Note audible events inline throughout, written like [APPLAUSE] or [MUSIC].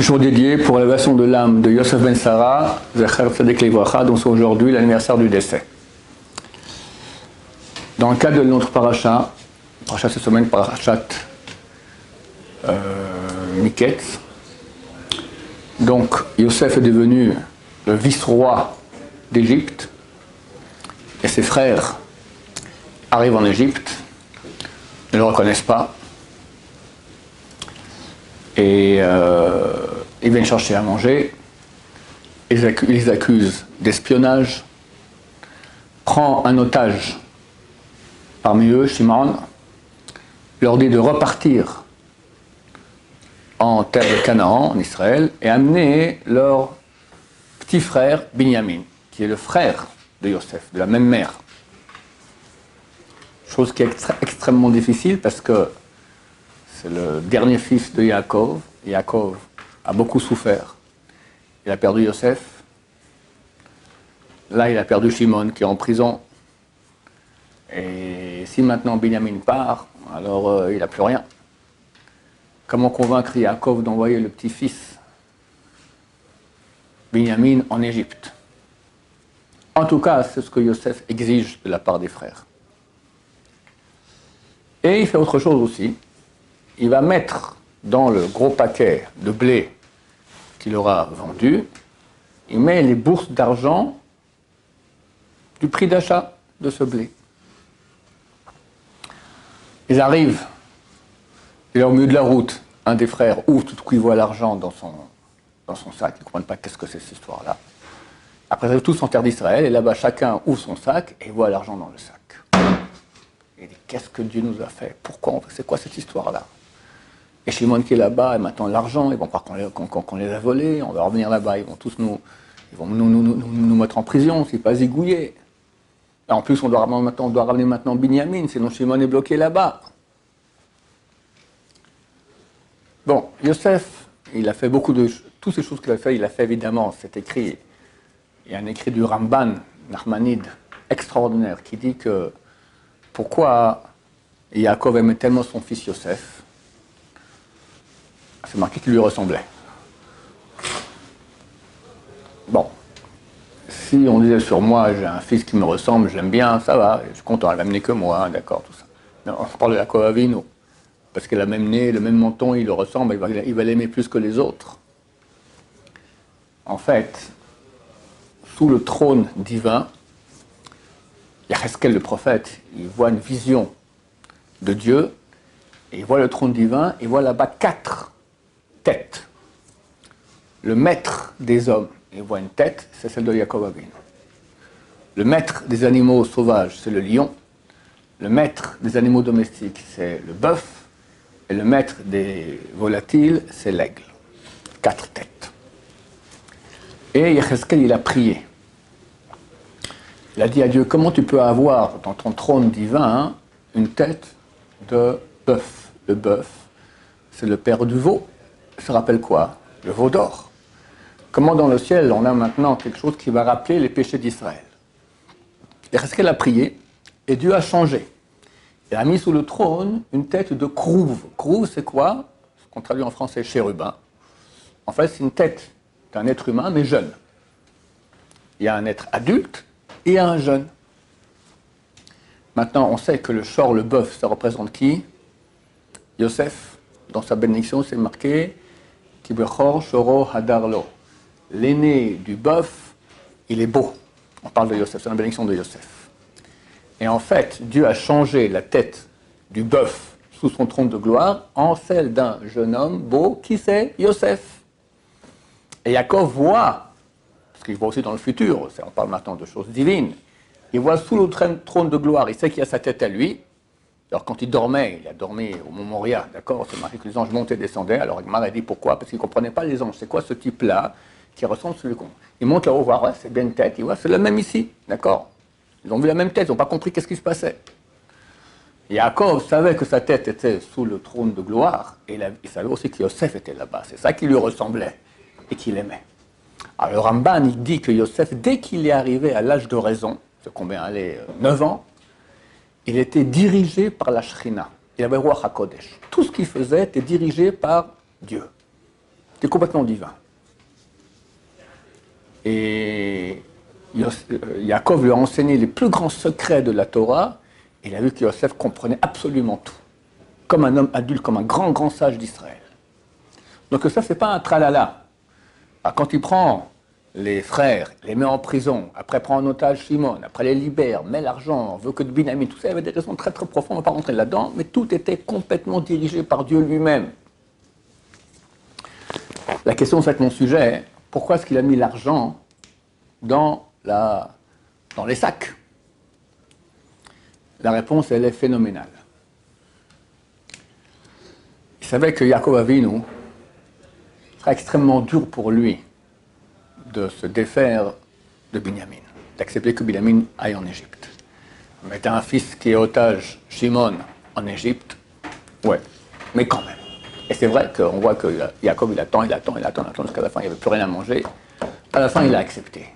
jour dédié pour l'élévation de l'âme de Yosef Ben Sarah, Livracha, dont c'est aujourd'hui l'anniversaire du décès. Dans le cadre de notre paracha, paracha cette semaine, parachat euh, Miketz, donc Yosef est devenu le vice-roi d'Égypte et ses frères arrivent en Égypte, ne le reconnaissent pas et euh, ils viennent chercher à manger, ils, accusent d'espionnage, prend un otage parmi eux, Shimon, leur dit de repartir en terre de Canaan, en Israël, et amener leur petit frère Binyamin, qui est le frère de Yosef, de la même mère. Chose qui est extrêmement difficile parce que c'est le dernier fils de. Yaakov a beaucoup souffert. Il a perdu Yosef. Là, il a perdu Shimon qui est en prison. Et si maintenant Binyamin part, alors euh, il n'a plus rien. Comment convaincre Yaakov d'envoyer le petit-fils Binyamin en Égypte? En tout cas, c'est ce que Yosef exige de la part des frères. Et il fait autre chose aussi. Il va mettre dans le gros paquet de blé qu'il aura vendu, il met les bourses d'argent du prix d'achat de ce blé. Ils arrivent, il est au milieu de la route, un des frères ouvre tout coup, il voit l'argent dans son, sac, ils ne comprennent pas qu'est-ce que c'est cette histoire-là. Après, ils arrivent tous en terre d'Israël, et là-bas, chacun ouvre son sac et voit l'argent dans le sac. Il dit, qu'est-ce que Dieu nous a fait? Pourquoi C'est quoi cette histoire-là? Et Shimon qui est là-bas, et maintenant l'argent, ils vont croire qu'on les, les a volés, on va revenir là-bas, ils vont tous nous, ils vont nous, mettre en prison, c'est pas zigouillé. En plus, on doit, ramener maintenant, on doit ramener maintenant Binyamin, sinon Shimon est bloqué là-bas. Bon, Yosef, il a fait beaucoup de... Toutes ces choses qu'il a fait, il a fait évidemment, c'est écrit. Il y a un écrit du Ramban, Nachmanide, extraordinaire, qui dit que pourquoi Yaakov aimait tellement son fils Yosef C'est marqué qu'il lui ressemblait. Bon, si on disait sur moi, j'ai un fils qui me ressemble, j'aime bien, ça va, je suis content, elle va mener que moi, hein, d'accord, tout ça. Non, on parle de Yaakov Avinu, parce qu'elle a le même nez, le même menton, il le ressemble, il va il va l'aimer plus que les autres. En fait, sous le trône divin, Yaheskel le prophète, il voit une vision de Dieu, il voit le trône divin, il voit là-bas quatre têtes. Le maître des hommes, il voit une tête, c'est celle de Yaakov Avinu. Le maître des animaux sauvages, c'est le lion. Le maître des animaux domestiques, c'est le bœuf. Et le maître des volatiles, c'est l'aigle. Quatre têtes. Et Yaheskel, il a prié. Il a dit à Dieu, comment tu peux avoir dans ton trône divin une tête de bœuf? Le bœuf, c'est le père du veau. Ça rappelle quoi? Le veau d'or. Comment dans le ciel, on a maintenant quelque chose qui va rappeler les péchés d'Israël Et qu'elle a prié, et Dieu a changé. Il a mis sous le trône une tête de crouve. Crouve, c'est quoi? Ce qu'on traduit en français chérubin. En fait, c'est une tête d'un être humain, mais jeune. Il y a un être adulte et un jeune. Maintenant, on sait que le chor, le bœuf, ça représente qui? Yosef, dans sa bénédiction, c'est marqué L'aîné du bœuf, il est beau. On parle de Yosef, c'est la bénédiction de Yosef. Et en fait, Dieu a changé la tête du bœuf sous son trône de gloire en celle d'un jeune homme beau qui c'est Yosef. Et Yaakov voit, parce qu'il voit aussi dans le futur, on parle maintenant de choses divines, il voit sous le trône de gloire, il sait qu'il a sa tête à lui. Alors quand il dormait, il a dormi au Mont Moria, d'accord C'est marqué que les anges montaient et descendaient. Alors Igmar a dit pourquoi? Parce qu'il ne comprenait pas les anges. C'est quoi ce type-là qui ressemble à celui qu'on. Il monte là-haut, voir, ouais, c'est bien une tête, il voit, c'est le même ici, d'accord Ils ont vu la même tête, ils n'ont pas compris qu'est-ce qui se passait. Yaakov savait que sa tête était sous le trône de gloire, et il, savait aussi que Yosef était là-bas. C'est ça qui lui ressemblait et qu'il aimait. Alors Ramban, il dit que Yosef, dès qu'il est arrivé à l'âge de raison, c'est combien? Allait 9 ans, il était dirigé par la Shrina. Il avait roi HaKodesh. Tout ce qu'il faisait était dirigé par Dieu. est complètement divin. Et Yaakov lui a enseigné les plus grands secrets de la Torah, et il a vu que Yosef comprenait absolument tout, comme un homme adulte, comme un grand, grand sage d'Israël. Donc ça, c'est pas un tralala. Ah, quand il prend les frères, les met en prison, après prend en otage Simon, après les libère, met l'argent, veut que de Binami, tout ça, il y avait des raisons très très profondes, on ne va pas rentrer là-dedans, mais tout était complètement dirigé par Dieu lui-même. La question, c'est mon sujet, pourquoi est-ce qu'il a mis l'argent dans, la, dans les sacs? La réponse, elle est phénoménale. Il savait que Yaakov Avinu serait extrêmement dur pour lui de se défaire de Binyamin, d'accepter que Binyamin aille en Égypte. Mais un fils qui est otage, Shimon, en Égypte, ouais, mais quand même. Et c'est vrai qu'on voit que Jacob, il attend, il attend, il attend, il attend jusqu'à la fin, il n'y avait plus rien à manger. À la fin, il a accepté.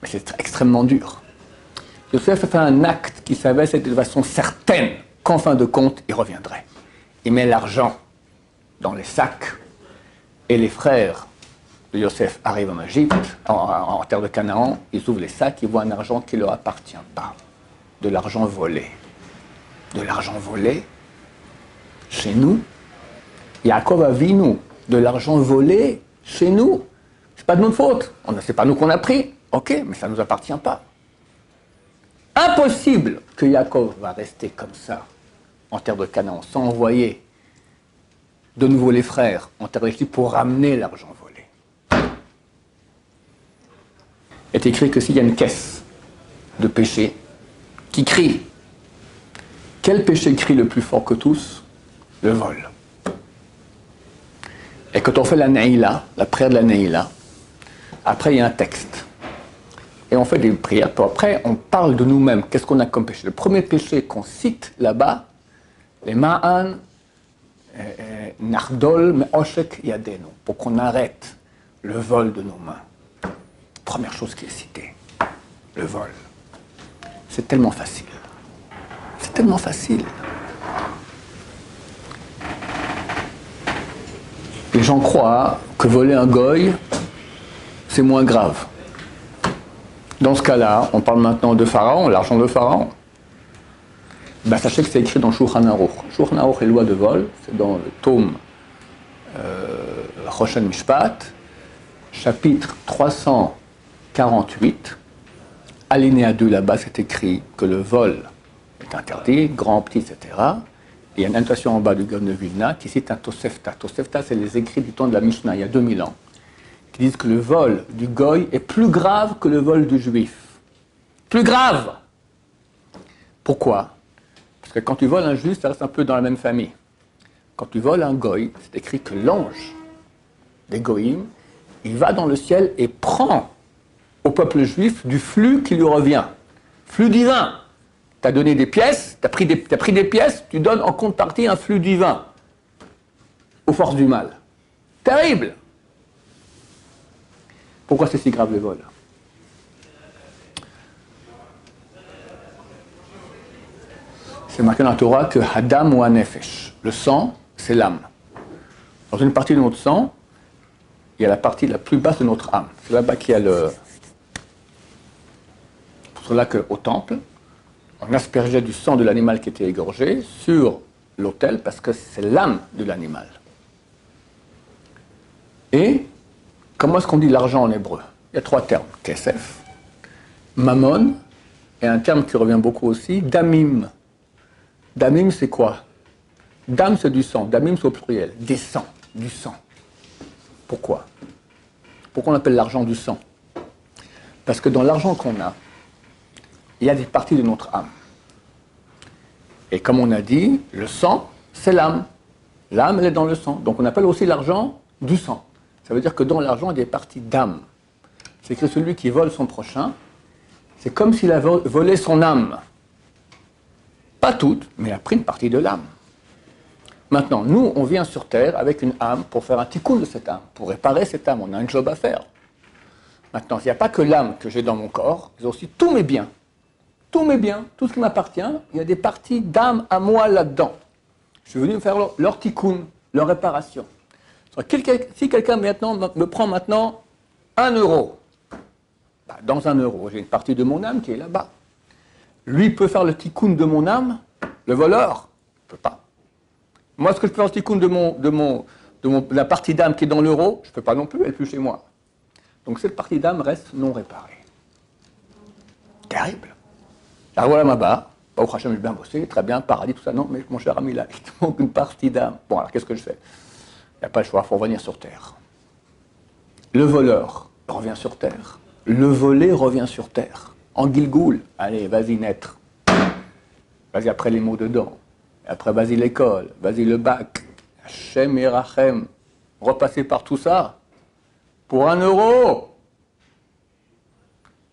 Mais c'est extrêmement dur. Joseph a fait un acte qui savait, c'était de façon certaine qu'en fin de compte, il reviendrait. Il met l'argent dans les sacs et les frères de Joseph arrivent en Égypte, en, terre de Canaan, ils ouvrent les sacs, ils voient un argent qui ne leur appartient pas. De l'argent volé. De l'argent volé chez nous, Yaakov a vu nous de l'argent volé chez nous. C'est pas de notre faute. C'est pas nous qu'on a pris. Ok, mais ça ne nous appartient pas. Impossible que Yaakov va rester comme ça en terre de Canaan sans envoyer de nouveau les frères en terre d'Égypte pour ramener l'argent volé. Il est écrit que s'il y a une caisse de péché qui crie, quel péché crie le plus fort que tous? Le vol. Et quand on fait la Naïla, la prière de la Naïla, après il y a un texte. Et on fait des prières. Puis après, on parle de nous-mêmes. Qu'est-ce qu'on a comme péché? Le premier péché qu'on cite là-bas, les Ma'an, euh, euh, Nardol, Me'oshek Yadenu, pour qu'on arrête le vol de nos mains. Première chose qui est citée, le vol. C'est tellement facile. C'est tellement facile. Les gens croient que voler un goy, c'est moins grave. Dans ce cas-là, on parle maintenant de Pharaon, l'argent de Pharaon. Ben, sachez que c'est écrit dans Shulchan Aruch. Shulchan Aruch est loi de vol, c'est dans le tome euh, Mishpat, chapitre 348, alinéa 2 là-bas, c'est écrit que le vol est interdit, grand, petit, etc. Il y a une annotation en bas du Gaon de Vilna qui cite un Tosefta. Tosefta, c'est les écrits du temps de la Mishnah, il y a 2000 ans, qui disent que le vol du Goy est plus grave que le vol du Juif. Plus grave Pourquoi? Parce que quand tu voles un Juif, ça reste un peu dans la même famille. Quand tu voles un Goy, c'est écrit que l'ange des Goïm, il va dans le ciel et prend au peuple juif du flux qui lui revient. Flux divin tu as donné des pièces, tu as, pris des, pièces, tu donnes en contrepartie un flux divin aux forces du mal. Terrible Pourquoi c'est si grave le vol? C'est marqué dans la Torah que Hadam ou Anefesh, le sang, c'est l'âme. Dans une partie de notre sang, il y a la partie la plus basse de notre âme. C'est là-bas qu'il y a le. Pour cela qu'au temple, on aspergeait du sang de l'animal qui était égorgé sur l'autel parce que c'est l'âme de l'animal. Et comment est-ce qu'on dit l'argent en hébreu? Il y a trois termes kesef, mammon, et un terme qui revient beaucoup aussi, damim. Damim, c'est quoi? Dam, c'est du sang. Damim, c'est au pluriel. Des sangs, du sang. Pourquoi? Pourquoi on appelle l'argent du sang? Parce que dans l'argent qu'on a, il y a des parties de notre âme. Et comme on a dit, le sang, c'est l'âme. L'âme, elle est dans le sang. Donc on appelle aussi l'argent du sang. Ça veut dire que dans l'argent, il y a des parties d'âme. C'est que celui qui vole son prochain, c'est comme s'il avait volé son âme. Pas toute, mais il a pris une partie de l'âme. Maintenant, nous, on vient sur Terre avec une âme pour faire un tikkun de cette âme, pour réparer cette âme. On a un job à faire. Maintenant, il n'y a pas que l'âme que j'ai dans mon corps, a aussi tous mes biens tous mes biens, tout ce qui m'appartient, il y a des parties d'âme à moi là-dedans. Je suis venu me faire leur, tikkun, leur réparation. Si quelqu'un me prend maintenant un euro, bah, dans un euro, j'ai une partie de mon âme qui est là-bas. Lui peut faire le tikkun de mon âme, le voleur ne peut pas. Moi, ce que je peux faire le tikkun de, mon, de, mon, de la partie d'âme qui est dans l'euro, je ne peux pas non plus, elle est plus chez moi. Donc cette partie d'âme reste non réparée. Terrible. Alors voilà ma barre. Pas au j'ai bien bossé, très bien, paradis, tout ça. Non, mais mon cher ami, là, il te manque une partie d'âme. Bon, alors qu'est-ce que je fais? Il n'y a pas le choix, il faut revenir sur terre. Le voleur revient sur terre. Le volé revient sur terre. En Gilgoul, allez, vas-y naître. Vas-y après les mots dedans. après, vas-y l'école, vas-y le bac. Hachem et Rachem. Repasser par tout ça. Pour un euro.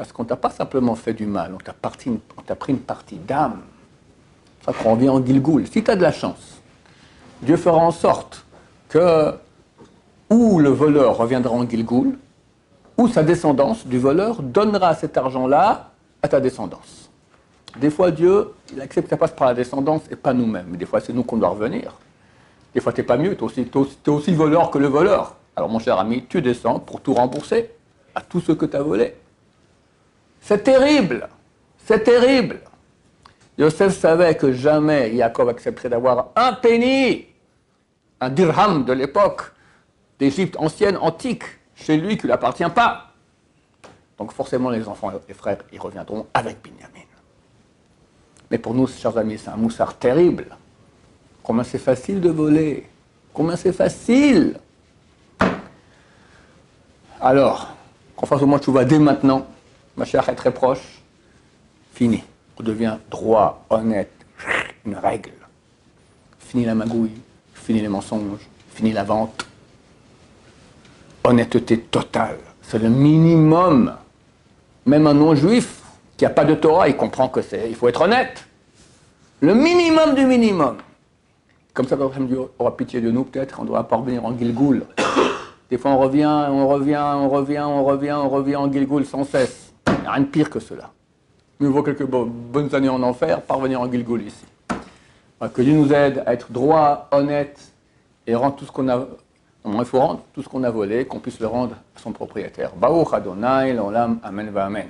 Parce qu'on t'a pas simplement fait du mal, on t'a, pris une partie d'âme. Ça revient en Gilgoul. Si tu as de la chance, Dieu fera en sorte que ou le voleur reviendra en Gilgoul, ou sa descendance du voleur donnera cet argent-là à ta descendance. Des fois, Dieu, il accepte que ça passe par la descendance et pas nous-mêmes. Des fois, c'est nous qu'on doit revenir. Des fois, tu n'es pas mieux, tu es, es, aussi voleur que le voleur. Alors, mon cher ami, tu descends pour tout rembourser à tous ceux que tu as volés. C'est terrible. C'est terrible. Yosef savait que jamais Jacob accepterait d'avoir un penny, un dirham de l'époque d'Égypte ancienne, antique, chez lui qui ne lui appartient pas. Donc forcément, les enfants et frères, ils reviendront avec Binyamin. Mais pour nous, chers amis, c'est un moussard terrible. Combien c'est facile de voler. Combien c'est facile. Alors, qu'on fasse au moins vas dès maintenant. Ma chère est très proche. Fini. On devient droit, honnête, une règle. Fini la magouille, fini les mensonges, fini la vente. Honnêteté totale. C'est le minimum. Même un non-juif qui n'a pas de Torah, il comprend que c'est, il faut être honnête. Le minimum du minimum. Comme ça, Dieu aura pitié de nous, peut-être, on doit parvenir en Gilgoul. [COUGHS] Des fois, on revient, on revient, on revient, on revient, on revient en Gilgoul sans cesse. Rien de pire que cela. Mieux vaut quelques bonnes années en enfer, parvenir en Gilgoul ici. Que Dieu nous aide à être droit, honnête et rendre tout ce qu'on a. Il faut rendre tout ce qu'on a volé, qu'on puisse le rendre à son propriétaire. Baruch Adonai, l'olam, amen va amen.